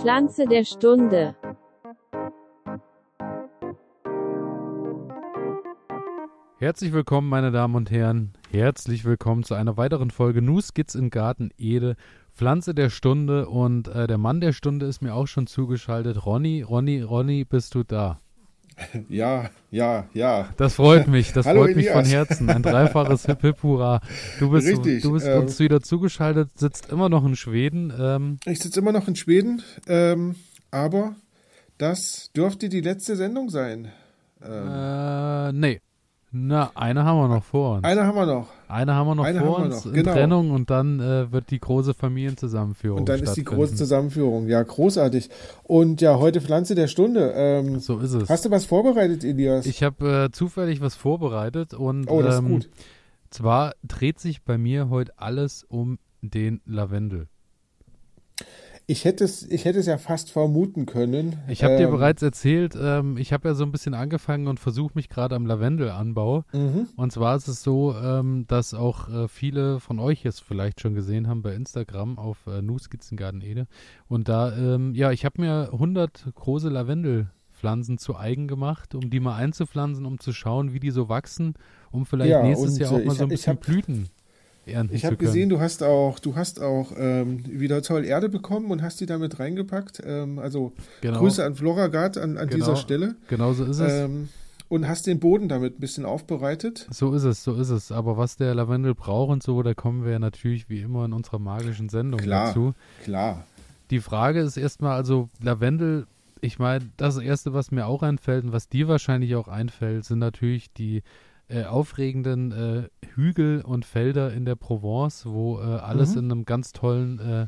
Pflanze der Stunde. Herzlich willkommen, meine Damen und Herren. Herzlich willkommen zu einer weiteren Folge Nu Skits in Garten Ede. Pflanze der Stunde und äh, der Mann der Stunde ist mir auch schon zugeschaltet. Ronny, Ronny, Ronny, bist du da? Ja, ja, ja. Das freut mich, das Hallo, freut mich von. Herzen. Ein dreifaches Hip Hip Hurra. Du bist, Richtig, du bist ähm, uns wieder zugeschaltet, sitzt immer noch in Schweden. Ähm, Ich sitze immer noch in Schweden, ähm, aber das dürfte die letzte Sendung sein. Ähm, äh, nee. Na, eine haben wir noch vor uns. eine haben wir noch. Eine haben wir noch eine vor wir uns noch, in genau. Trennung und dann äh, wird die große Familienzusammenführung Und dann ist die große Zusammenführung. Ja, großartig. Und ja, heute Pflanze der Stunde. Ähm, So ist es. hast du was vorbereitet, Elias? Ich habe äh, zufällig was vorbereitet und oh, das ist ähm, gut. zwar dreht sich bei mir heute alles um den Lavendel. Ich hätte es, ich hätte es ja fast vermuten können. Ich habe dir Ähm, bereits erzählt, ähm, ich habe ja so ein bisschen angefangen und versuche mich gerade am Lavendelanbau. Mhm. Und zwar ist es so, ähm, dass auch äh, viele von euch es vielleicht schon gesehen haben bei Instagram auf äh, Nuskizzengarten Ede. Und da, ähm, ja, ich habe mir 100 große Lavendelpflanzen zu eigen gemacht, um die mal einzupflanzen, um zu schauen, wie die so wachsen, um vielleicht Ja, nächstes Jahr auch äh, mal ich so ein bisschen hab- Blüten ernten Ich habe gesehen, du hast auch, du hast auch ähm, wieder toll Erde bekommen und hast die damit reingepackt. Ähm, also genau, Grüße an Floragard an, an Genau. dieser Stelle. genau so ist es. Ähm, und hast den Boden damit ein bisschen aufbereitet. So ist es, so ist es. Aber was der Lavendel braucht und so, da kommen wir ja natürlich wie immer in unserer magischen Sendung Klar. dazu. Klar. Die Frage ist erstmal, also Lavendel, ich meine, das Erste, was mir auch einfällt und was dir wahrscheinlich auch einfällt, sind natürlich die äh, aufregenden äh, Hügel und Felder in der Provence, wo äh, alles Mhm. in einem ganz tollen äh,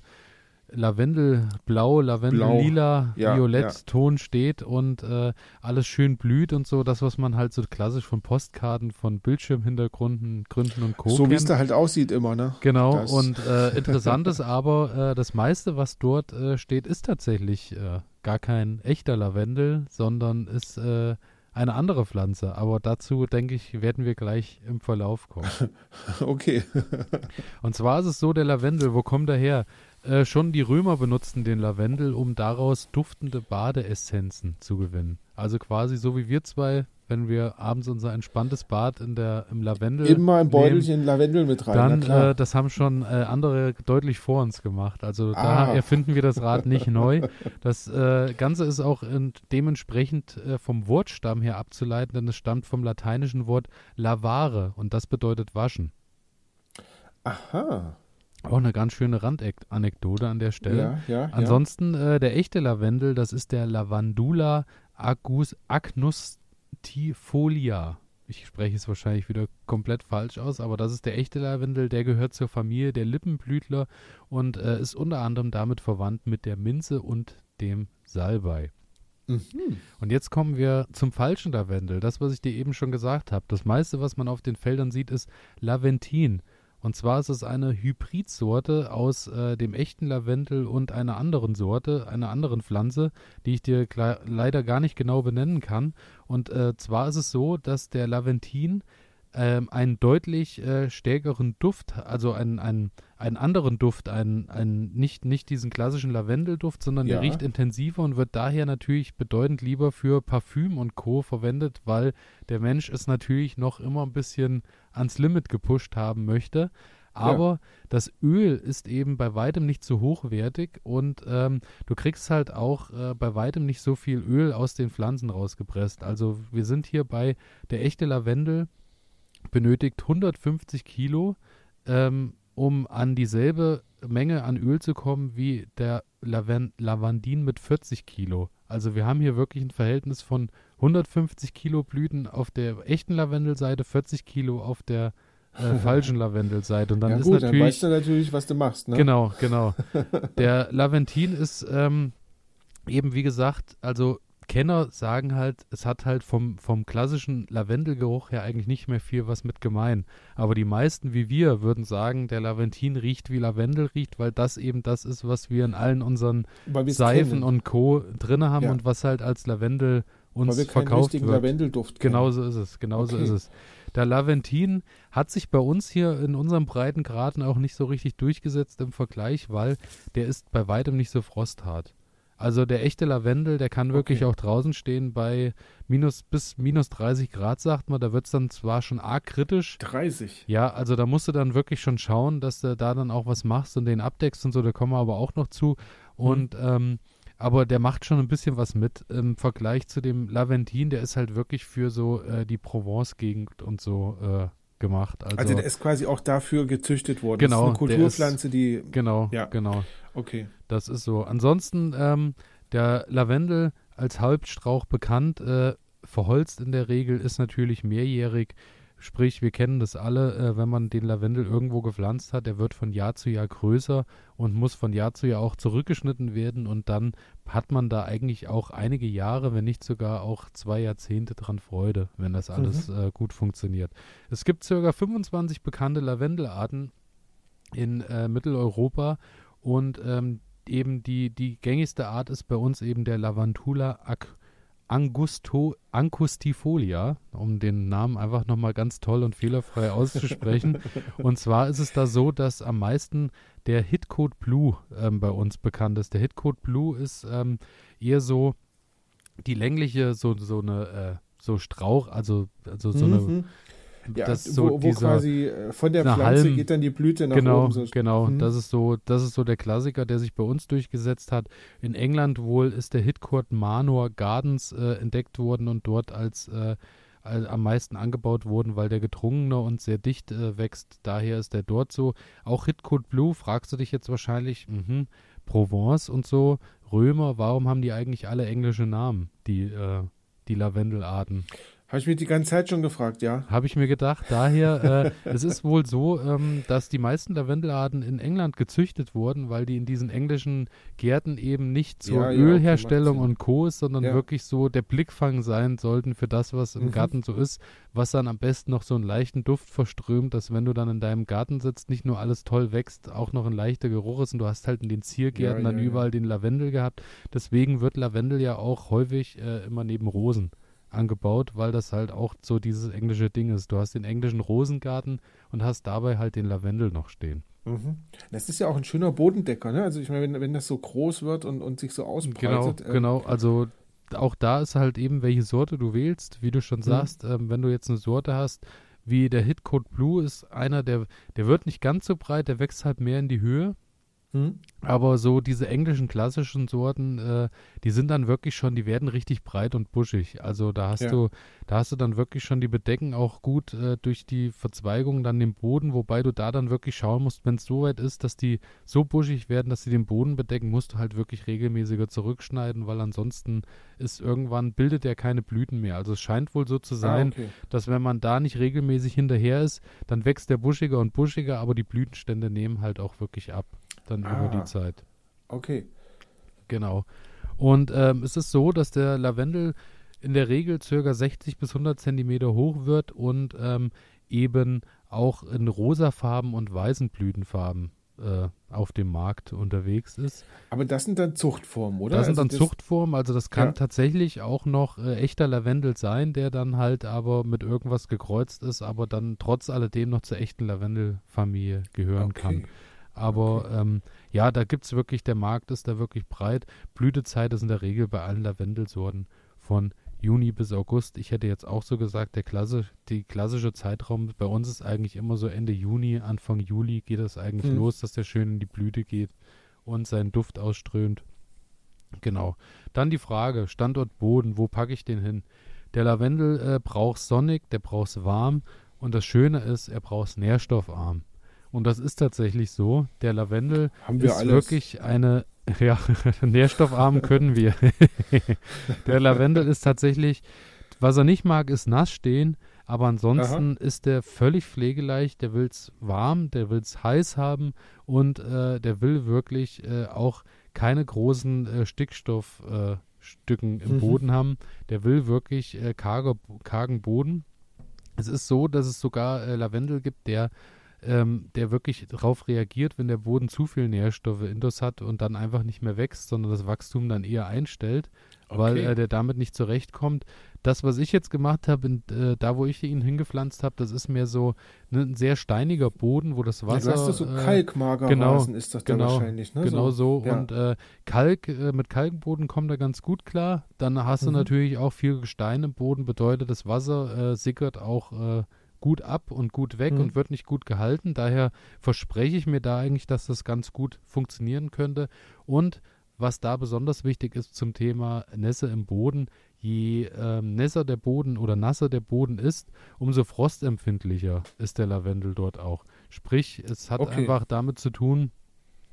Lavendelblau, Lavendellila, ja, Violett-Ton steht und äh, alles schön blüht und so. Das, was man halt so klassisch von Postkarten, von Bildschirmhintergründen Gründen und Co. So wie es da halt aussieht immer, ne? Genau, Das- und interessant ist aber, das meiste, was dort steht, ist tatsächlich gar kein echter Lavendel, sondern ist eine andere Pflanze. Aber dazu, denke ich, werden wir gleich im Verlauf kommen. Okay. Und zwar ist es so, der Lavendel, wo kommt er her? Äh, schon die Römer benutzten den Lavendel, um daraus duftende Badeessenzen zu gewinnen. Also quasi so wie wir zwei, wenn wir abends unser entspanntes Bad in der, im Lavendel Immer ein nehmen, Beutelchen Lavendel mit rein. dann, äh, das haben schon äh, andere deutlich vor uns gemacht. Also da Ah. erfinden wir das Rad nicht neu. Das äh, Ganze ist auch in, dementsprechend äh, vom Wortstamm her abzuleiten, denn es stammt vom lateinischen Wort lavare und das bedeutet waschen. Aha. Auch eine ganz schöne Randanekdote an der Stelle. Ja, ja, ja. Ansonsten äh, der echte Lavendel, das ist der Lavandula agus, agnustifolia. Ich spreche es wahrscheinlich wieder komplett falsch aus, aber das ist der echte Lavendel, der gehört zur Familie der Lippenblütler und äh, ist unter anderem damit verwandt mit der Minze und dem Salbei. Mhm. Und jetzt kommen wir zum falschen Lavendel. Das, was ich dir eben schon gesagt habe. Das meiste, was man auf den Feldern sieht, ist Laventin. Und zwar ist es eine Hybridsorte aus äh, dem echten Lavendel und einer anderen Sorte, einer anderen Pflanze, die ich dir leider gar nicht genau benennen kann. Und äh, zwar ist es so, dass der Laventin ähm, einen deutlich äh, stärkeren Duft, also einen, einen, einen anderen Duft, einen, einen nicht, nicht diesen klassischen Lavendelduft, sondern der Ja. riecht intensiver und wird daher natürlich bedeutend lieber für Parfüm und Co. verwendet, weil der Mensch es natürlich noch immer ein bisschen ans Limit gepusht haben möchte. Aber das Öl ist eben bei weitem nicht so hochwertig und ähm, du kriegst halt auch äh, bei weitem nicht so viel Öl aus den Pflanzen rausgepresst. Also wir sind hier bei der echte Lavendel benötigt 150 Kilo, ähm, um an dieselbe Menge an Öl zu kommen wie der Laven Lavandin mit 40 Kilo. Also wir haben hier wirklich ein Verhältnis von 150 Kilo Blüten auf der echten Lavendelseite, 40 Kilo auf der äh, falschen Lavendelseite. Und dann ja ist gut, dann natürlich weißt du natürlich, was du machst, ne? Genau, genau. Der Laventin ist ähm, eben, wie gesagt, also Kenner sagen halt, es hat halt vom, vom klassischen Lavendelgeruch her eigentlich nicht mehr viel was mit gemein. Aber die meisten wie wir würden sagen, der Laventin riecht wie Lavendel riecht, weil das eben das ist, was wir in allen unseren Seifen kennen. und Co. drin haben Ja. und was halt als Lavendel uns Weil wir keinen verkauft richtigen wird. Lavendelduft kennen. Genau so ist es, genau so Okay. ist es. Der Laventin hat sich bei uns hier in unserem Breitengraden auch nicht so richtig durchgesetzt im Vergleich, weil der ist bei weitem nicht so frosthart. Also der echte Lavendel, der kann wirklich Okay. auch draußen stehen bei minus bis minus 30 Grad, sagt man. Da wird es dann zwar schon arg kritisch. 30. Ja, also da musst du dann wirklich schon schauen, dass du da dann auch was machst und den abdeckst und so, da kommen wir aber auch noch zu. Und ähm, aber der macht schon ein bisschen was mit im Vergleich zu dem Laventin, der ist halt wirklich für so äh, die Provence-Gegend und so äh, gemacht. Also, Also der ist quasi auch dafür gezüchtet worden. Genau, Das ist eine der ist- Kulturpflanze, die. genau, Ja. genau. Okay. Das ist so. Ansonsten ähm, der Lavendel als Halbstrauch bekannt, äh, verholzt in der Regel, ist natürlich mehrjährig. Sprich, wir kennen das alle, äh, wenn man den Lavendel irgendwo gepflanzt hat, der wird von Jahr zu Jahr größer und muss von Jahr zu Jahr auch zurückgeschnitten werden und dann hat man da eigentlich auch einige Jahre, wenn nicht sogar auch zwei Jahrzehnte dran Freude, wenn das alles äh, gut funktioniert. Es gibt ca. 25 bekannte Lavendelarten in äh, Mitteleuropa und ähm, eben die, die gängigste Art ist bei uns eben der Lavandula ac Angusto, angustifolia, um den Namen einfach nochmal ganz toll und fehlerfrei auszusprechen. und zwar ist es da so, dass am meisten der Hitcode Blue ähm, bei uns bekannt ist. Der Hitcode Blue ist ähm, eher so die längliche, so, so eine, äh, so Strauch, also, also so eine, Mhm. Ja, das ist wo, so wo dieser, quasi äh, von der Pflanze Halm- geht dann die Blüte nach genau, oben. So. genau. Mhm. Das ist so, das ist so der Klassiker, der sich bei uns durchgesetzt hat. In England wohl ist der Hitcourt Manor Gardens äh, entdeckt worden und dort als, äh, am meisten angebaut worden, weil der gedrungener und sehr dicht äh, wächst. Daher ist der dort so. Auch Hitcourt Blue, fragst du dich jetzt wahrscheinlich, mhm, Provence und so, Römer, warum haben die eigentlich alle englische Namen, die, äh, die Lavendelarten? Habe ich mich die ganze Zeit schon gefragt, ja. Habe ich mir gedacht. Daher, äh, es ist wohl so, ähm, dass die meisten Lavendelarten in England gezüchtet wurden, weil die in diesen englischen Gärten eben nicht zur Ja, ja, Ölherstellung Sinn. und Co. ist, sondern Ja. wirklich so der Blickfang sein sollten für das, was im Mhm. Garten so ist, was dann am besten noch so einen leichten Duft verströmt, dass wenn du dann in deinem Garten sitzt, nicht nur alles toll wächst, auch noch ein leichter Geruch ist und du hast halt in den Ziergärten Ja, dann ja, ja. überall den Lavendel gehabt. Deswegen wird Lavendel ja auch häufig äh, immer neben Rosen angebaut, weil das halt auch so dieses englische Ding ist. Du hast den englischen Rosengarten und hast dabei halt den Lavendel noch stehen. Mhm. Das ist ja auch ein schöner Bodendecker, ne? Also ich meine, wenn, wenn das so groß wird und, und sich so Genau, ausbreitet. äh, genau. Also auch da ist halt eben, welche Sorte du wählst, wie du schon sagst, ähm, wenn du jetzt eine Sorte hast, wie der Hitcode Blue ist einer, der, der wird nicht ganz so breit, der wächst halt mehr in die Höhe. Hm? Aber so diese englischen klassischen Sorten, äh, die sind dann wirklich schon, die werden richtig breit und buschig. Also da hast Ja. du, da hast du dann wirklich schon, die bedecken auch gut äh, durch die Verzweigung dann den Boden, wobei du da dann wirklich schauen musst, wenn es so weit ist, dass die so buschig werden, dass sie den Boden bedecken, musst du halt wirklich regelmäßiger zurückschneiden, weil ansonsten ist irgendwann bildet er keine Blüten mehr. Also es scheint wohl so zu sein, Ah, okay. dass wenn man da nicht regelmäßig hinterher ist, dann wächst der buschiger und buschiger, aber die Blütenstände nehmen halt auch wirklich ab, dann über Ah. die Zeit. okay. Genau. Und ähm, es ist so, dass der Lavendel in der Regel circa 60 bis 100 Zentimeter hoch wird und ähm, eben auch in rosafarben und weißen Blütenfarben äh, auf dem Markt unterwegs ist. Aber das sind dann Zuchtformen, oder? Das sind Also dann Zuchtformen, also das kann Ja. tatsächlich auch noch äh, echter Lavendel sein, der dann halt aber mit irgendwas gekreuzt ist, aber dann trotz alledem noch zur echten Lavendelfamilie gehören okay. kann. Aber ähm, ja, da gibt es wirklich, der Markt ist da wirklich breit. Blütezeit ist in der Regel bei allen Lavendelsorten von Juni bis August. Ich hätte jetzt auch so gesagt, der Klasse, die klassische Zeitraum bei uns ist eigentlich immer so Ende Juni, Anfang Juli geht das eigentlich Hm. los, dass der schön in die Blüte geht und seinen Duft ausströmt. Genau. Dann die Frage, Standort Boden, wo packe ich den hin? Der Lavendel äh, braucht sonnig, der braucht warm und das Schöne ist, er braucht nährstoffarm. Und das ist tatsächlich so. Der Lavendel Haben wir ist alles. wirklich eine, ja, nährstoffarm können wir. der Lavendel ist tatsächlich, was er nicht mag, ist nass stehen, aber ansonsten ist der völlig pflegeleicht, der will es warm, der will es heiß haben und äh, der will wirklich äh, auch keine großen äh, Stickstoffstücken äh, im Mhm. Boden haben. Der will wirklich äh, karge, kargen Boden. Es ist so, dass es sogar äh, Lavendel gibt, der ähm, der wirklich darauf reagiert, wenn der Boden zu viel Nährstoffe intus hat und dann einfach nicht mehr wächst, sondern das Wachstum dann eher einstellt, okay. weil äh, der damit nicht zurechtkommt. Das, was ich jetzt gemacht habe, äh, da wo ich ihn hingepflanzt habe, das ist mehr so ne, ein sehr steiniger Boden, wo das Wasser. Ja, du hast so äh, Kalkmagerrasen genau, ist das genau, wahrscheinlich, ne? Genau so. so. Ja. Und äh, Kalk, äh, mit Kalkboden kommt er ganz gut klar. Dann hast mhm. du natürlich auch viel Gestein im Boden, bedeutet, das Wasser äh, sickert auch äh, gut ab und gut weg mhm. und wird nicht gut gehalten. Daher verspreche ich mir da eigentlich, dass das ganz gut funktionieren könnte. Und was da besonders wichtig ist zum Thema Nässe im Boden, je ähm, nässer der Boden oder nasser der Boden ist, umso frostempfindlicher ist der Lavendel dort auch. Sprich, es hat okay. einfach damit zu tun,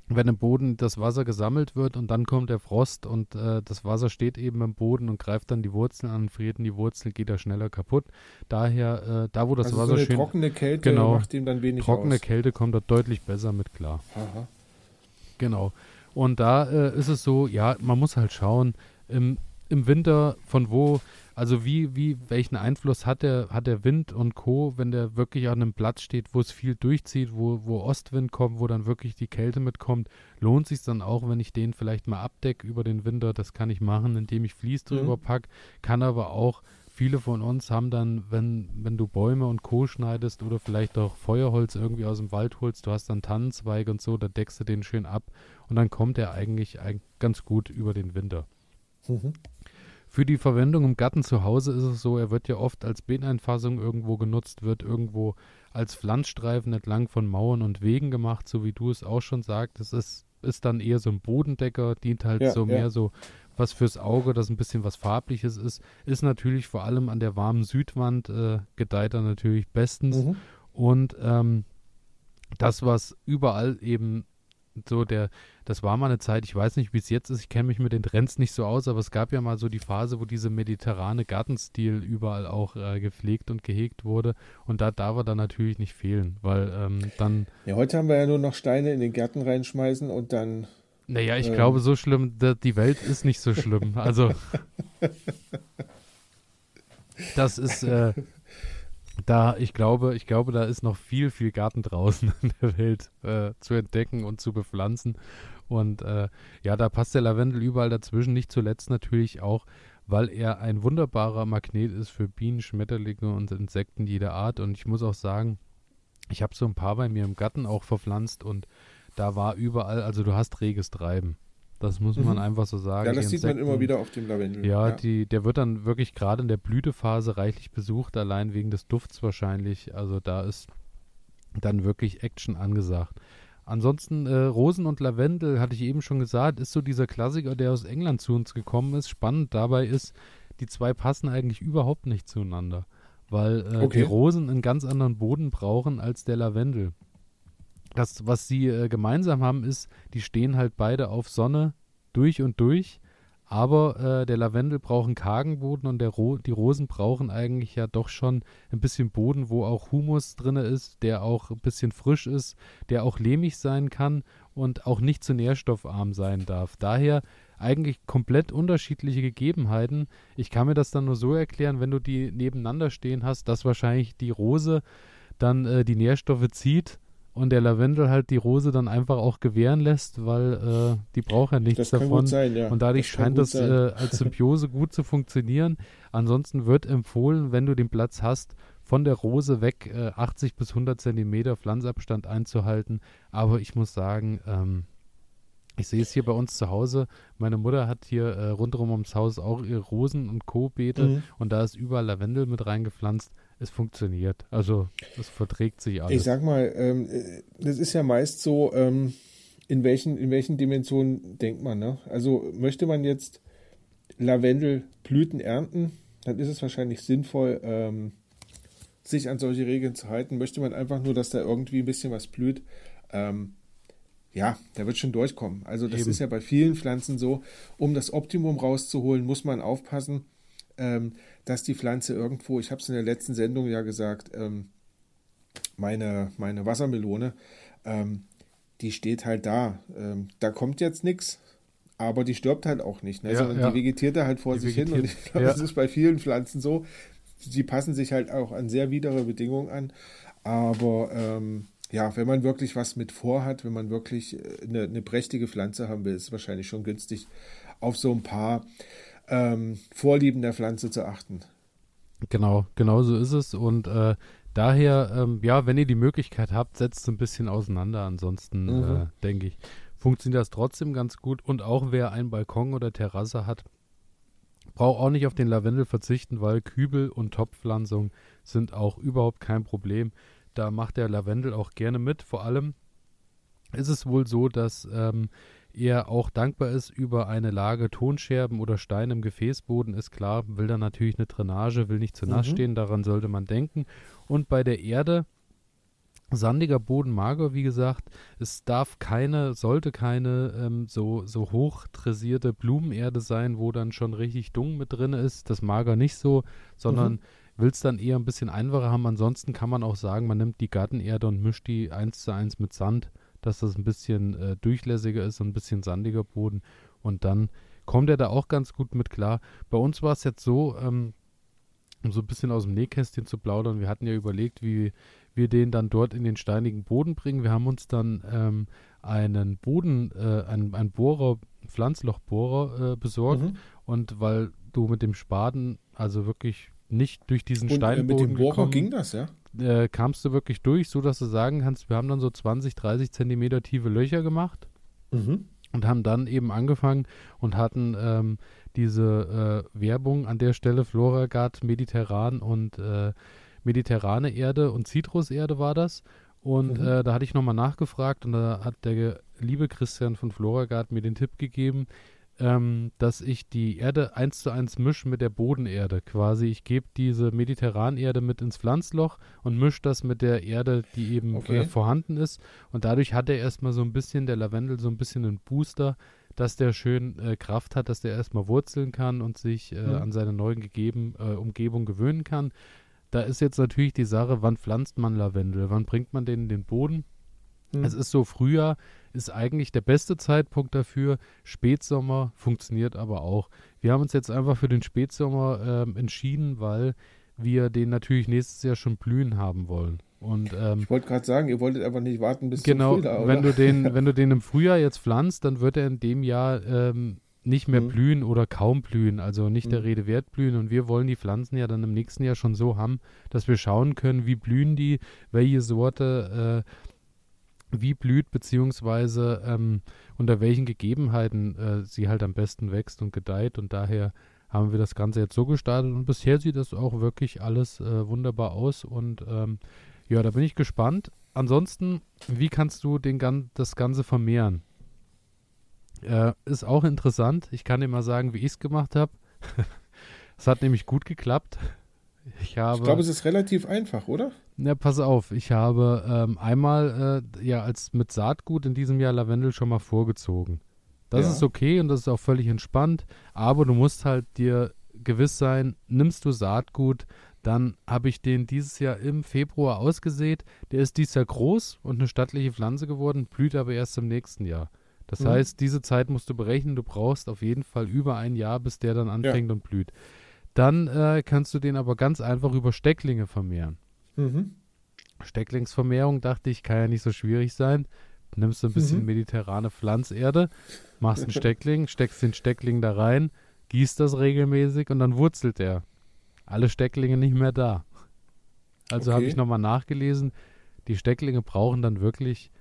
wenn im Boden das Wasser gesammelt wird und dann kommt der Frost und äh, das Wasser steht eben im Boden und greift dann die Wurzeln an, friert die Wurzel, geht er schneller kaputt. Daher, äh, da wo das also Wasser so eine schön... trockene Kälte genau, macht ihm dann wenig Trockene aus. Kälte kommt da deutlich besser mit klar. Aha. Genau. Und da äh, ist es so, ja, man muss halt schauen, im, im Winter von wo also wie, wie, welchen Einfluss hat der, hat der Wind und Co., wenn der wirklich an einem Platz steht, wo es viel durchzieht, wo, wo Ostwind kommt, wo dann wirklich die Kälte mitkommt, lohnt sich dann auch, wenn ich den vielleicht mal abdecke über den Winter. Das kann ich machen, indem ich Vlies mhm. drüber packe, kann aber auch viele von uns haben dann, wenn, wenn du Bäume und Co. schneidest oder vielleicht auch Feuerholz irgendwie aus dem Wald holst, du hast dann Tannenzweig und so, da deckst du den schön ab und dann kommt er eigentlich, eigentlich ganz gut über den Winter. Mhm. Für die Verwendung im Garten zu Hause ist es so, er wird ja oft als Beeteinfassung irgendwo genutzt, wird irgendwo als Pflanzstreifen entlang von Mauern und Wegen gemacht, so wie du es auch schon sagst. Es ist, ist dann eher so ein Bodendecker, dient halt ja, so ja. mehr so was fürs Auge, das ein bisschen was Farbliches ist. Ist natürlich vor allem an der warmen Südwand, äh, gedeiht er natürlich bestens. Mhm. Und ähm, das, was überall eben so der, das war mal eine Zeit, ich weiß nicht, wie es jetzt ist, ich kenne mich mit den Trends nicht so aus, aber es gab ja mal so die Phase, wo dieser mediterrane Gartenstil überall auch äh, gepflegt und gehegt wurde und da darf er dann natürlich nicht fehlen, weil ähm, dann... Ja, heute haben wir ja nur noch Steine in den Garten reinschmeißen und dann... Naja, ich ähm, glaube, so schlimm, die Welt ist nicht so schlimm, also... das ist... Äh, da, ich glaube, ich glaube, da ist noch viel, viel Garten draußen in der Welt äh, zu entdecken und zu bepflanzen. Und äh, ja, da passt der Lavendel überall dazwischen. Nicht zuletzt natürlich auch, weil er ein wunderbarer Magnet ist für Bienen, Schmetterlinge und Insekten jeder Art. Und ich muss auch sagen, ich habe so ein paar bei mir im Garten auch verpflanzt und da war überall, also du hast reges Treiben. Das muss man mhm. einfach so sagen. Ja, das sieht man immer wieder auf dem Lavendel. Ja, ja, Die, der wird dann wirklich gerade in der Blütephase reichlich besucht, allein wegen des Dufts wahrscheinlich. Also da ist dann wirklich Action angesagt. Ansonsten äh, Rosen und Lavendel, hatte ich eben schon gesagt, ist so dieser Klassiker, der aus England zu uns gekommen ist. Spannend dabei ist, die zwei passen eigentlich überhaupt nicht zueinander, weil äh, okay. die Rosen einen ganz anderen Boden brauchen als der Lavendel das, was sie äh, gemeinsam haben, ist, die stehen halt beide auf Sonne durch und durch. Aber äh, der Lavendel braucht einen kargen Boden und Ro die Rosen brauchen eigentlich ja doch schon ein bisschen Boden, wo auch Humus drin ist, der auch ein bisschen frisch ist, der auch lehmig sein kann und auch nicht zu nährstoffarm sein darf. Daher eigentlich komplett unterschiedliche Gegebenheiten. Ich kann mir das dann nur so erklären, wenn du die nebeneinander stehen hast, dass wahrscheinlich die Rose dann äh, die Nährstoffe zieht und der Lavendel halt die Rose dann einfach auch gewähren lässt, weil äh, die braucht ja nichts davon. Sein, ja. Und dadurch das scheint das äh, als Symbiose gut zu funktionieren. Ansonsten wird empfohlen, wenn du den Platz hast, von der Rose weg äh, 80 bis 100 Zentimeter Pflanzabstand einzuhalten. Aber ich muss sagen, ähm, ich sehe es hier bei uns zu Hause. Meine Mutter hat hier äh, rundherum ums Haus auch ihre Rosen und Co-Beete mhm. und da ist überall Lavendel mit reingepflanzt es funktioniert. Also es verträgt sich alles. Ich sag mal, ähm, das ist ja meist so, ähm, in, welchen, in welchen Dimensionen denkt man. Ne? Also möchte man jetzt Lavendelblüten ernten, dann ist es wahrscheinlich sinnvoll, ähm, sich an solche Regeln zu halten. Möchte man einfach nur, dass da irgendwie ein bisschen was blüht, ähm, ja, der wird schon durchkommen. Also das Eben. ist ja bei vielen Pflanzen so. Um das Optimum rauszuholen, muss man aufpassen, dass die Pflanze irgendwo, ich habe es in der letzten Sendung ja gesagt, ähm, meine, meine Wassermelone, ähm, die steht halt da. Ähm, da kommt jetzt nichts, aber die stirbt halt auch nicht. Ne? Ja, Sondern ja. die vegetiert da halt vor die sich vegetiert. hin. Und ich glaube, ja. das ist bei vielen Pflanzen so. Die passen sich halt auch an sehr widere Bedingungen an. Aber ähm, ja, wenn man wirklich was mit vorhat, wenn man wirklich äh, eine, eine prächtige Pflanze haben will, ist es wahrscheinlich schon günstig, auf so ein paar ähm, Vorlieben der Pflanze zu achten. Genau, genau so ist es. Und äh, daher, ähm, ja, wenn ihr die Möglichkeit habt, setzt es ein bisschen auseinander. Ansonsten mhm. äh, denke ich, funktioniert das trotzdem ganz gut. Und auch wer einen Balkon oder Terrasse hat, braucht auch nicht auf den Lavendel verzichten, weil Kübel und Topfpflanzung sind auch überhaupt kein Problem. Da macht der Lavendel auch gerne mit. Vor allem ist es wohl so, dass ähm, er auch dankbar ist über eine Lage Tonscherben oder Steine im Gefäßboden. Ist klar, will da natürlich eine Drainage, will nicht zu nass mhm. stehen, daran sollte man denken. Und bei der Erde, sandiger Boden, mager, wie gesagt, es darf keine, sollte keine ähm, so, so hoch dressierte Blumenerde sein, wo dann schon richtig Dung mit drin ist. Das mager nicht so, sondern mhm will es dann eher ein bisschen einfacher haben. Ansonsten kann man auch sagen, man nimmt die Gartenerde und mischt die eins zu eins mit Sand dass das ein bisschen äh, durchlässiger ist und ein bisschen sandiger Boden. Und dann kommt er da auch ganz gut mit klar. Bei uns war es jetzt so, ähm, um so ein bisschen aus dem Nähkästchen zu plaudern, wir hatten ja überlegt, wie wir den dann dort in den steinigen Boden bringen. Wir haben uns dann ähm, einen Boden, äh, einen, einen Bohrer, Pflanzlochbohrer äh, besorgt. Mhm. Und weil du mit dem Spaten also wirklich nicht durch diesen und, Steinboden äh, mit dem Bohrer gekommen, ging das, ja? Äh, kamst du wirklich durch, so dass du sagen kannst, wir haben dann so 20, 30 Zentimeter tiefe Löcher gemacht mhm. und haben dann eben angefangen und hatten ähm, diese äh, Werbung an der Stelle Floragard, Mediterran und äh, mediterrane Erde und Zitruserde war das. Und mhm. äh, da hatte ich nochmal nachgefragt und da hat der liebe Christian von Floragard mir den Tipp gegeben, ähm, dass ich die Erde eins zu eins mische mit der Bodenerde. Quasi, ich gebe diese Mediterranerde mit ins Pflanzloch und mische das mit der Erde, die eben okay. äh, vorhanden ist. Und dadurch hat er erstmal so ein bisschen, der Lavendel, so ein bisschen einen Booster, dass der schön äh, Kraft hat, dass der erstmal wurzeln kann und sich äh, mhm. an seine neuen gegeben, äh, Umgebung gewöhnen kann. Da ist jetzt natürlich die Sache, wann pflanzt man Lavendel? Wann bringt man den in den Boden? Mhm. Es ist so Frühjahr, ist eigentlich der beste Zeitpunkt dafür. Spätsommer funktioniert aber auch. Wir haben uns jetzt einfach für den Spätsommer äh, entschieden, weil wir den natürlich nächstes Jahr schon blühen haben wollen. Und, ähm, ich wollte gerade sagen, ihr wolltet einfach nicht warten bis genau, zum Frühjahr, oder? Wenn du den, wenn du den im Frühjahr jetzt pflanzt, dann wird er in dem Jahr ähm, nicht mehr mhm. blühen oder kaum blühen, also nicht mhm. der Rede wert blühen. Und wir wollen die Pflanzen ja dann im nächsten Jahr schon so haben, dass wir schauen können, wie blühen die, welche Sorte äh, wie blüht, beziehungsweise ähm, unter welchen Gegebenheiten äh, sie halt am besten wächst und gedeiht. Und daher haben wir das Ganze jetzt so gestartet. Und bisher sieht das auch wirklich alles äh, wunderbar aus. Und ähm, ja, da bin ich gespannt. Ansonsten, wie kannst du den, das Ganze vermehren? Äh, ist auch interessant. Ich kann dir mal sagen, wie ich es gemacht habe. Es hat nämlich gut geklappt. Ich, habe, ich glaube, es ist relativ einfach, oder? Ja, pass auf, ich habe ähm, einmal äh, ja als mit Saatgut in diesem Jahr Lavendel schon mal vorgezogen. Das ja. ist okay und das ist auch völlig entspannt, aber du musst halt dir gewiss sein, nimmst du Saatgut, dann habe ich den dieses Jahr im Februar ausgesät. Der ist dieses Jahr groß und eine stattliche Pflanze geworden, blüht aber erst im nächsten Jahr. Das mhm. heißt, diese Zeit musst du berechnen. Du brauchst auf jeden Fall über ein Jahr, bis der dann anfängt ja. und blüht. Dann äh, kannst du den aber ganz einfach über Stecklinge vermehren. Mhm. Stecklingsvermehrung, dachte ich, kann ja nicht so schwierig sein. Nimmst du ein bisschen mhm. mediterrane Pflanzerde, machst einen Steckling, steckst den Steckling da rein, gießt das regelmäßig und dann wurzelt er. Alle Stecklinge nicht mehr da. Also okay. habe ich nochmal nachgelesen, die Stecklinge brauchen dann wirklich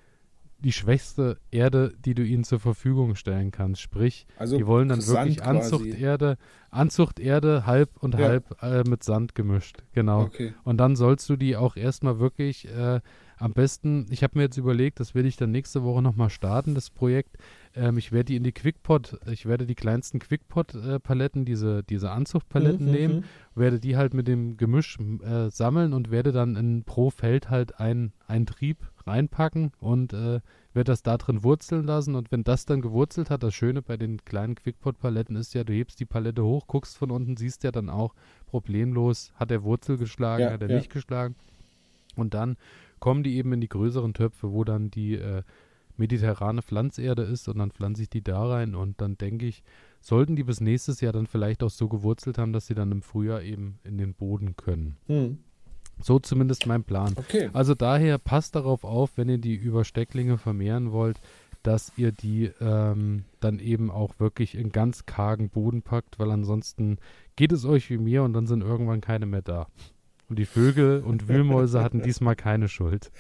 die schwächste Erde, die du ihnen zur Verfügung stellen kannst. Sprich, also die wollen dann wirklich Anzuchterde, Anzuchterde halb und ja. halb äh, mit Sand gemischt. Genau. Okay. Und dann sollst du die auch erstmal wirklich äh, am besten, ich habe mir jetzt überlegt, das werde ich dann nächste Woche nochmal starten, das Projekt. Ähm, ich werde die in die Quickpot, ich werde die kleinsten Quickpot-Paletten, äh, diese, diese Anzuchtpaletten mhm, nehmen, mhm. werde die halt mit dem Gemisch äh, sammeln und werde dann in pro Feld halt ein, ein Trieb reinpacken und äh, werde das da drin wurzeln lassen. Und wenn das dann gewurzelt hat, das Schöne bei den kleinen Quickpot-Paletten ist ja, du hebst die Palette hoch, guckst von unten, siehst ja dann auch problemlos, hat er Wurzel geschlagen, ja, hat er ja. nicht geschlagen. Und dann kommen die eben in die größeren Töpfe, wo dann die äh, mediterrane Pflanzerde ist und dann pflanze ich die da rein und dann denke ich, sollten die bis nächstes Jahr dann vielleicht auch so gewurzelt haben, dass sie dann im Frühjahr eben in den Boden können. Hm. So zumindest mein Plan. Okay. Also daher passt darauf auf, wenn ihr die Überstecklinge vermehren wollt, dass ihr die ähm, dann eben auch wirklich in ganz kargen Boden packt, weil ansonsten geht es euch wie mir und dann sind irgendwann keine mehr da. Und die Vögel und Wühlmäuse hatten diesmal keine Schuld.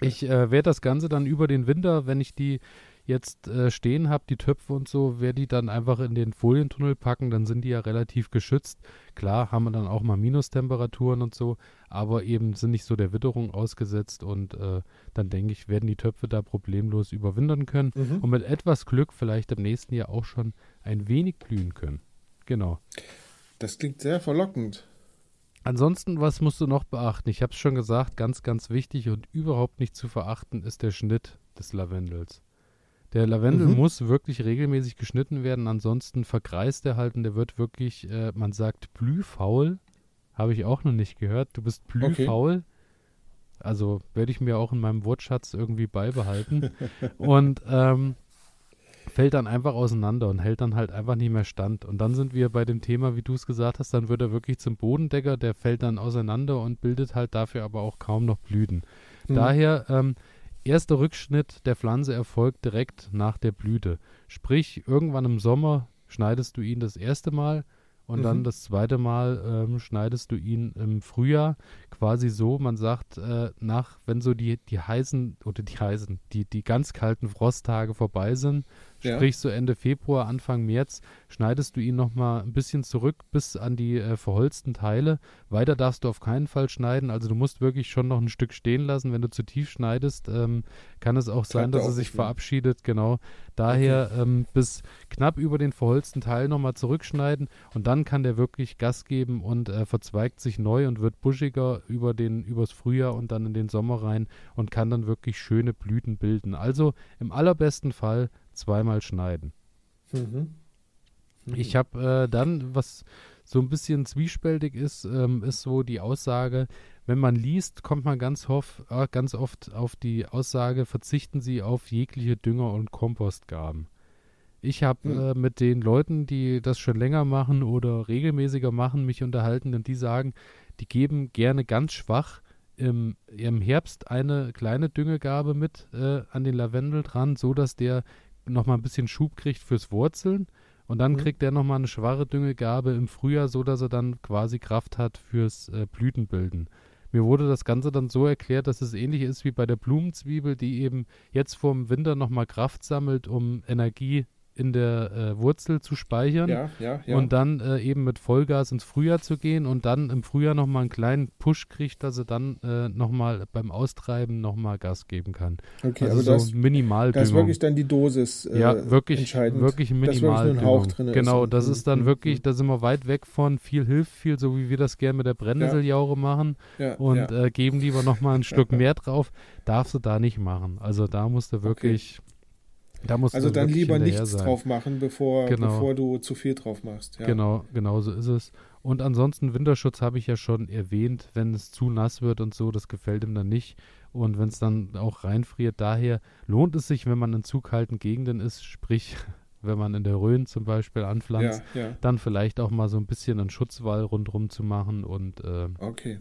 Ich äh, werde das Ganze dann über den Winter, wenn ich die jetzt äh, stehen habe, die Töpfe und so, werde die dann einfach in den Folientunnel packen, dann sind die ja relativ geschützt. Klar haben wir dann auch mal Minustemperaturen und so, aber eben sind nicht so der Witterung ausgesetzt und äh, dann denke ich, werden die Töpfe da problemlos überwintern können Mhm. und mit etwas Glück vielleicht im nächsten Jahr auch schon ein wenig blühen können. Genau. Das klingt sehr verlockend. Ansonsten, was musst du noch beachten? Ich habe es schon gesagt, ganz, ganz wichtig und überhaupt nicht zu verachten ist der Schnitt des Lavendels. Der Lavendel Mhm. muss wirklich regelmäßig geschnitten werden, ansonsten vergreist er halt und der wird wirklich, äh, man sagt blühfaul. Habe ich auch noch nicht gehört. Du bist blühfaul. Also werde ich mir auch in meinem Wortschatz irgendwie beibehalten. und ähm, fällt dann einfach auseinander und hält dann halt einfach nicht mehr stand. Und dann sind wir bei dem Thema, wie du es gesagt hast, dann wird er wirklich zum Bodendecker, der fällt dann auseinander und bildet halt dafür aber auch kaum noch Blüten. Mhm. Daher, ähm, erster Rückschnitt der Pflanze erfolgt direkt nach der Blüte. Sprich, irgendwann im Sommer schneidest du ihn das erste Mal und dann Mhm. das zweite Mal ähm, schneidest du ihn im Frühjahr. Quasi so, man sagt, äh, nach, wenn so die, die heißen, oder die heißen, die, die ganz kalten Frosttage vorbei sind, Ja. sprich so Ende Februar, Anfang März, schneidest du ihn nochmal ein bisschen zurück bis an die äh, verholzten Teile. Weiter darfst du auf keinen Fall schneiden, also du musst wirklich schon noch ein Stück stehen lassen. Wenn du zu tief schneidest, ähm, kann es auch sein, dass er sich verabschiedet, genau. Daher ähm, bis knapp über den verholzten Teil nochmal zurückschneiden und dann kann der wirklich Gas geben und äh, verzweigt sich neu und wird buschiger über den übers Frühjahr und dann in den Sommer rein und kann dann wirklich schöne Blüten bilden. Also im allerbesten Fall zweimal schneiden. Mhm. Ich habe äh, dann, was so ein bisschen zwiespältig ist, ähm, ist so die Aussage, wenn man liest, kommt man ganz, hoff, äh, ganz oft auf die Aussage, verzichten Sie auf jegliche Dünger- und Kompostgaben. Ich habe Hm. äh, mit den Leuten, die das schon länger machen oder regelmäßiger machen, mich unterhalten und die sagen, die geben gerne ganz schwach im, im Herbst eine kleine Düngegabe mit äh, an den Lavendel dran, so dass der nochmal ein bisschen Schub kriegt fürs Wurzeln. Und dann Mhm. kriegt er nochmal eine schwache Düngegabe im Frühjahr, so dass er dann quasi Kraft hat fürs äh, Blütenbilden. Mir wurde das Ganze dann so erklärt, dass es ähnlich ist wie bei der Blumenzwiebel, die eben jetzt vorm Winter nochmal Kraft sammelt, um Energie in der äh, Wurzel zu speichern Ja, ja, ja. und dann äh, eben mit Vollgas ins Frühjahr zu gehen und dann im Frühjahr nochmal einen kleinen Push kriegt, dass er dann äh, nochmal beim Austreiben nochmal Gas geben kann. okay, also so das, Minimaldüngung. da ist wirklich dann die Dosis äh, ja, wirklich, entscheidend. wirklich wirklich minimal. ein Hauch drin ist. Genau, Und- das ist dann und- wirklich, und- da sind wir weit weg von viel hilft viel, so wie wir das gerne mit der Brennnesseljaure machen und äh, geben lieber nochmal ein Stück mehr drauf. Darfst du da nicht machen. Also da musst du wirklich, da musst Also dann lieber nichts sein. drauf machen, bevor, Genau. bevor du zu viel drauf machst. Ja. Genau, genau so ist es. Und ansonsten Winterschutz habe ich ja schon erwähnt, wenn es zu nass wird und so, das gefällt ihm dann nicht. Und wenn es dann auch reinfriert, daher lohnt es sich, wenn man in zu kalten Gegenden ist, sprich, wenn man in der Rhön zum Beispiel anpflanzt, Ja, ja, dann vielleicht auch mal so ein bisschen einen Schutzwall rundherum zu machen und äh, okay.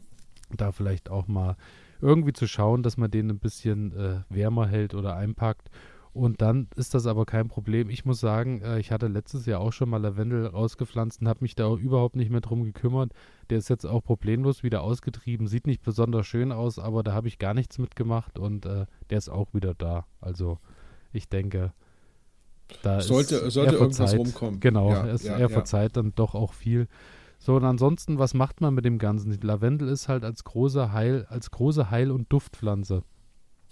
da vielleicht auch mal irgendwie zu schauen, dass man den ein bisschen äh, wärmer hält oder einpackt. Und dann ist das aber kein Problem. Ich muss sagen, äh, ich hatte letztes Jahr auch schon mal Lavendel rausgepflanzt und habe mich da auch überhaupt nicht mehr drum gekümmert. Der ist jetzt auch problemlos wieder ausgetrieben. Sieht nicht besonders schön aus, aber da habe ich gar nichts mitgemacht und äh, der ist auch wieder da. Also ich denke, da Sollte- ist, sollte er irgendwas verzeiht, rumkommen. Genau, Ja, es, ja, er ja. verzeiht dann doch auch viel. So, und ansonsten, was macht man mit dem Ganzen? Lavendel ist halt als große Heil, als große Heil- und Duftpflanze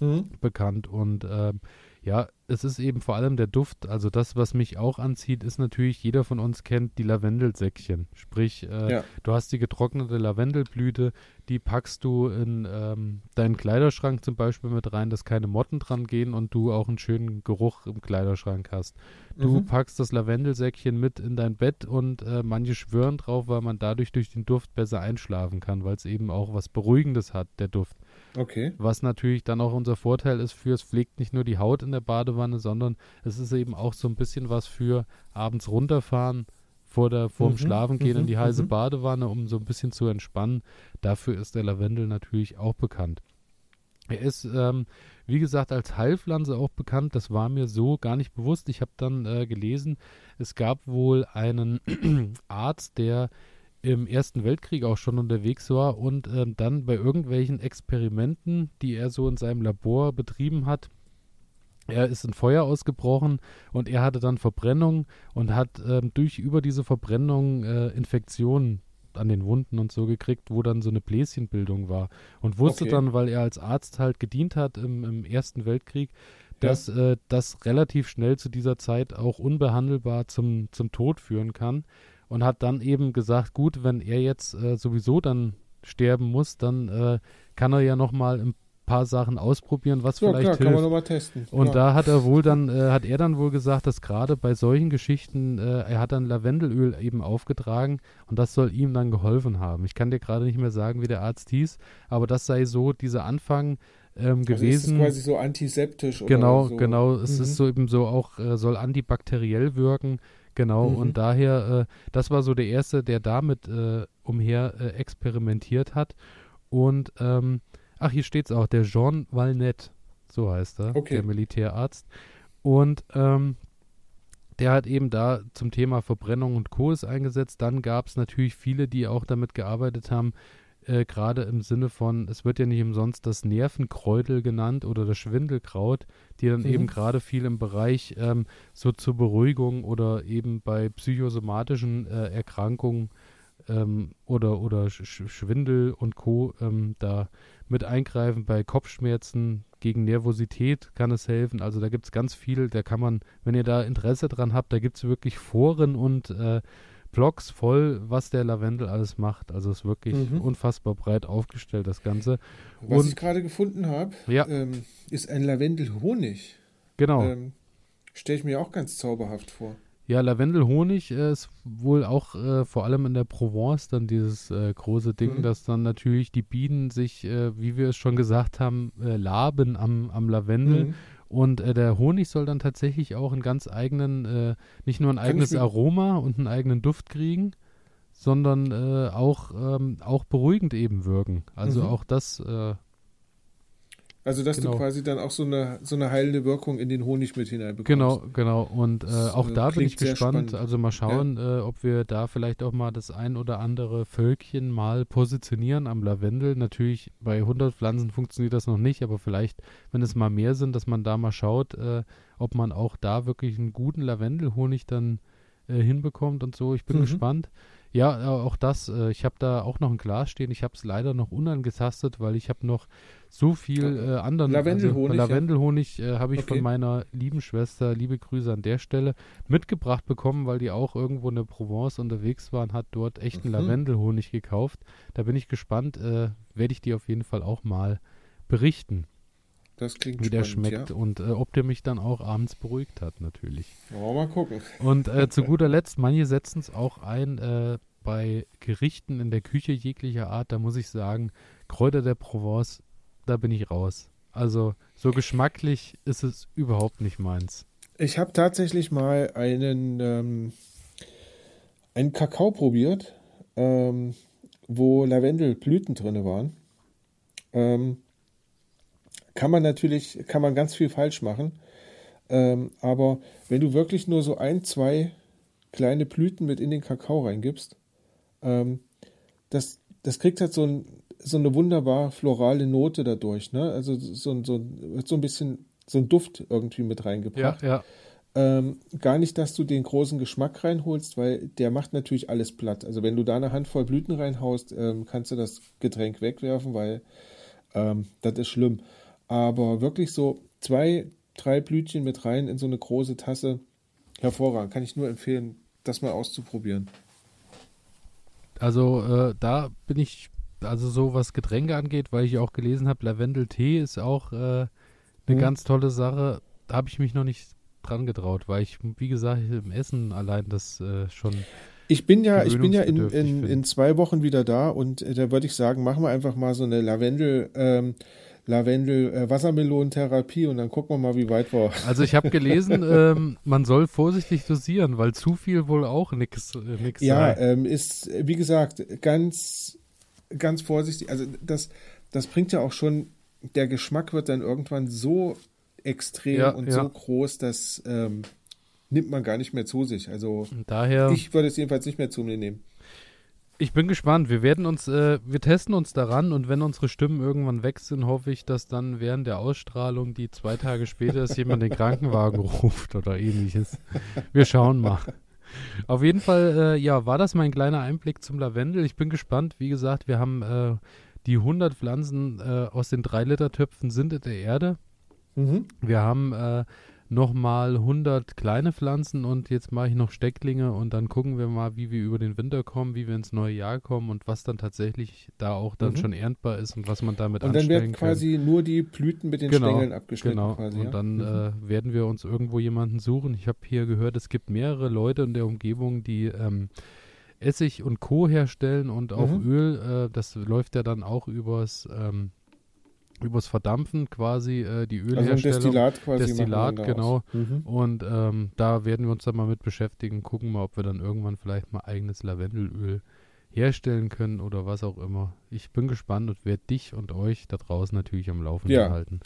Mhm. bekannt. Und ähm, ja, es ist eben vor allem der Duft. Also das, was mich auch anzieht, ist natürlich, jeder von uns kennt die Lavendelsäckchen. Sprich, äh, Ja. du hast die getrocknete Lavendelblüte, die packst du in ähm, deinen Kleiderschrank zum Beispiel mit rein, dass keine Motten dran gehen und du auch einen schönen Geruch im Kleiderschrank hast. Du Mhm. packst das Lavendelsäckchen mit in dein Bett und äh, manche schwören drauf, weil man dadurch durch den Duft besser einschlafen kann, weil es eben auch was Beruhigendes hat, der Duft. Okay. Was natürlich dann auch unser Vorteil ist für, es pflegt nicht nur die Haut in der Badewanne, sondern es ist eben auch so ein bisschen was für abends runterfahren vor der vorm Mhm, Schlafengehen in mhm, die heiße mhm. Badewanne, um so ein bisschen zu entspannen. Dafür ist der Lavendel natürlich auch bekannt. Er ist, ähm, wie gesagt, als Heilpflanze auch bekannt. Das war mir so gar nicht bewusst. Ich habe dann äh, gelesen, es gab wohl einen Arzt, der im Ersten Weltkrieg auch schon unterwegs war und ähm, dann bei irgendwelchen Experimenten, die er so in seinem Labor betrieben hat, er ist ein Feuer ausgebrochen und er hatte dann Verbrennung und hat ähm, durch über diese Verbrennung äh, Infektionen an den Wunden und so gekriegt, wo dann so eine Bläschenbildung war. Und wusste Okay. dann, weil er als Arzt halt gedient hat im, im Ersten Weltkrieg, dass äh, das relativ schnell zu dieser Zeit auch unbehandelbar zum, zum Tod führen kann. Und hat dann eben gesagt, gut, wenn er jetzt äh, sowieso dann sterben muss, dann äh, kann er ja noch mal ein paar Sachen ausprobieren, was Ja, vielleicht klar, hilft. kann man nochmal testen. Und ja. da hat er wohl dann, äh, hat er dann wohl gesagt, dass gerade bei solchen Geschichten, äh, er hat dann Lavendelöl eben aufgetragen und das soll ihm dann geholfen haben. Ich kann dir gerade nicht mehr sagen, wie der Arzt hieß, aber das sei so dieser Anfang ähm, also ist gewesen. quasi so antiseptisch Genau, oder so. genau. Es Mhm. ist so eben so auch, äh, soll antibakteriell wirken. Genau. Mhm. Und daher, äh, das war so der erste, der damit äh, umher äh, experimentiert hat. Und, ähm, ach, hier steht's auch, der Jean Valnet, so heißt er, Okay. der Militärarzt. Und ähm, der hat eben da zum Thema Verbrennung und Co. ist eingesetzt. Dann gab es natürlich viele, die auch damit gearbeitet haben, äh, gerade im Sinne von, es wird ja nicht umsonst das Nervenkräutel genannt oder das Schwindelkraut, die dann Mhm. eben gerade viel im Bereich ähm, so zur Beruhigung oder eben bei psychosomatischen äh, Erkrankungen ähm, oder, oder Sch Sch- Schwindel und Co. Ähm, da mit eingreifen. Bei Kopfschmerzen gegen Nervosität kann es helfen. Also da gibt es ganz viel, da kann man, wenn ihr da Interesse dran habt, da gibt es wirklich Foren und äh, Blogs voll, was der Lavendel alles macht. Also es ist wirklich Mhm. unfassbar breit aufgestellt, das Ganze. Was Und- ich gerade gefunden habe, Ja. ähm, ist ein Lavendelhonig. Genau. Ähm, Stelle ich mir auch ganz zauberhaft vor. Ja, Lavendelhonig äh, ist wohl auch äh, vor allem in der Provence dann dieses äh, große Ding, Mhm. dass dann natürlich die Bienen sich, äh, wie wir es schon gesagt haben, äh, laben am, am Lavendel. Mhm. Und der Honig soll dann tatsächlich auch einen ganz eigenen, nicht nur ein Kann eigenes Aroma und einen eigenen Duft kriegen, sondern auch, ähm, auch beruhigend eben wirken. Also Mhm. auch das, Also, dass Genau. du quasi dann auch so eine, so eine heilende Wirkung in den Honig mit hineinbekommst. Genau, genau. Und äh, auch äh, da bin ich gespannt. spannend. Also mal schauen, äh, ob wir da vielleicht auch mal das ein oder andere Völkchen mal positionieren am Lavendel. Natürlich bei 100 Pflanzen funktioniert das noch nicht, aber vielleicht, wenn es mal mehr sind, dass man da mal schaut, äh, ob man auch da wirklich einen guten Lavendelhonig dann äh, hinbekommt und so. Ich bin Mhm. gespannt. Ja, äh, auch das. Äh, ich habe da auch noch ein Glas stehen. Ich habe es leider noch unangetastet, weil ich habe noch so viel äh, anderen Lavendelhonig, Also, ja. Lavendelhonig äh, habe ich Okay. von meiner lieben Schwester, liebe Grüße an der Stelle, mitgebracht bekommen, weil die auch irgendwo in der Provence unterwegs waren, hat dort echten Mhm. Lavendelhonig gekauft. Da bin ich gespannt. Äh, Werde ich dir auf jeden Fall auch mal berichten, Das klingt wie der spannend, schmeckt Ja. und äh, ob der mich dann auch abends beruhigt hat, natürlich. Wir mal gucken. Und äh, zu guter Letzt, manche setzen es auch ein äh, bei Gerichten in der Küche jeglicher Art. Da muss ich sagen, Kräuter der Provence, da bin ich raus. Also so geschmacklich ist es überhaupt nicht meins. Ich habe tatsächlich mal einen, ähm, einen Kakao probiert, ähm, wo Lavendelblüten drin waren. Ähm, kann man natürlich, kann man ganz viel falsch machen. Ähm, aber wenn du wirklich nur so ein, zwei kleine Blüten mit in den Kakao reingibst, ähm, das, das kriegt halt so, ein, so eine wunderbar florale Note dadurch. Ne? Also so, so, so ein bisschen so ein Duft irgendwie mit reingebracht. ja. Ähm, gar nicht, dass du den großen Geschmack reinholst, weil der macht natürlich alles platt. Also wenn du da eine Handvoll Blüten reinhaust, ähm, kannst du das Getränk wegwerfen, weil ähm, das ist schlimm. Aber wirklich so zwei, drei Blütchen mit rein in so eine große Tasse, hervorragend. Kann ich nur empfehlen, das mal auszuprobieren. Also äh, da bin ich, also so was Getränke angeht, weil ich auch gelesen habe, Lavendeltee ist auch äh, eine Mhm. ganz tolle Sache. Da habe ich mich noch nicht dran getraut, weil ich, wie gesagt, im Essen allein das äh, schon Ich bin ja, ich bin ja in, in, in zwei Wochen wieder da und äh, da würde ich sagen, machen wir einfach mal so eine Lavendel, ähm, Lavendel, äh, Wassermelonentherapie und dann gucken wir mal, wie weit wir. Also ich habe gelesen, ähm, man soll vorsichtig dosieren, weil zu viel wohl auch nichts äh, nix Ja, ähm, ist, wie gesagt, ganz, ganz vorsichtig. Also das, das bringt ja auch schon, der Geschmack wird dann irgendwann so extrem Ja, und ja. so groß, dass ähm, nimmt man gar nicht mehr zu sich. Also daher, ich würde es jedenfalls nicht mehr zu mir nehmen. Bin gespannt. Wir werden uns, äh, wir testen uns daran und wenn unsere Stimmen irgendwann weg sind, hoffe ich, dass dann während der Ausstrahlung, die zwei Tage später ist, jemand den Krankenwagen ruft oder ähnliches. Wir schauen mal. Auf jeden Fall, äh, ja, war das mein kleiner Einblick zum Lavendel. Ich bin gespannt. Wie gesagt, wir haben äh, die 100 Pflanzen äh, aus den 3-Liter-Töpfen sind in der Erde. Mhm. Wir haben äh, nochmal 100 kleine Pflanzen und jetzt mache ich noch Stecklinge und dann gucken wir mal, wie wir über den Winter kommen, wie wir ins neue Jahr kommen und was dann tatsächlich da auch dann Mhm. schon erntbar ist und was man damit Und dann anstellen werden quasi nur die Blüten mit den Stängeln abgeschnitten. Genau, Quasi, und ja? dann Mhm. äh, werden wir uns irgendwo jemanden suchen. Ich habe hier gehört, es gibt mehrere Leute in der Umgebung, die ähm, Essig und Co. herstellen und auch Mhm. Öl. Äh, das läuft ja dann auch übers, ähm, übers Verdampfen quasi, äh, die also ein Ölherstellung. Destillat quasi. Destillat, genau. Mhm. Und ähm, da werden wir uns dann mal mit beschäftigen, gucken mal, ob wir dann irgendwann vielleicht mal eigenes Lavendelöl herstellen können oder was auch immer. Ich bin gespannt und werde dich und euch da draußen natürlich am Laufenden Ja. halten.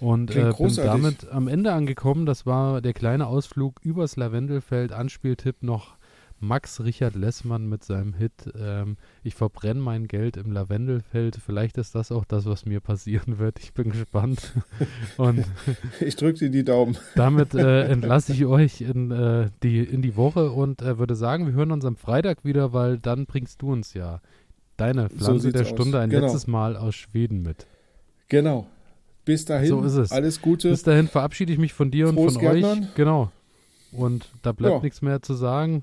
Und äh, bin damit am Ende angekommen. Das war der kleine Ausflug übers Lavendelfeld. Anspieltipp noch Max Richard Lessmann mit seinem Hit ähm, Ich verbrenne mein Geld im Lavendelfeld. Vielleicht ist das auch das, was mir passieren wird. Ich bin gespannt. und Ich drücke dir die Daumen. damit äh, entlasse ich euch in, äh, die, in die Woche und äh, würde sagen, wir hören uns am Freitag wieder, weil dann bringst du uns ja deine Pflanze sieht's der aus. Stunde ein Genau. letztes Mal aus Schweden mit. Genau. Bis dahin. So ist es. Alles Gute. Bis dahin verabschiede ich mich von dir und Frohes von Gärtnern. euch. Genau. Und da bleibt Ja. nichts mehr zu sagen.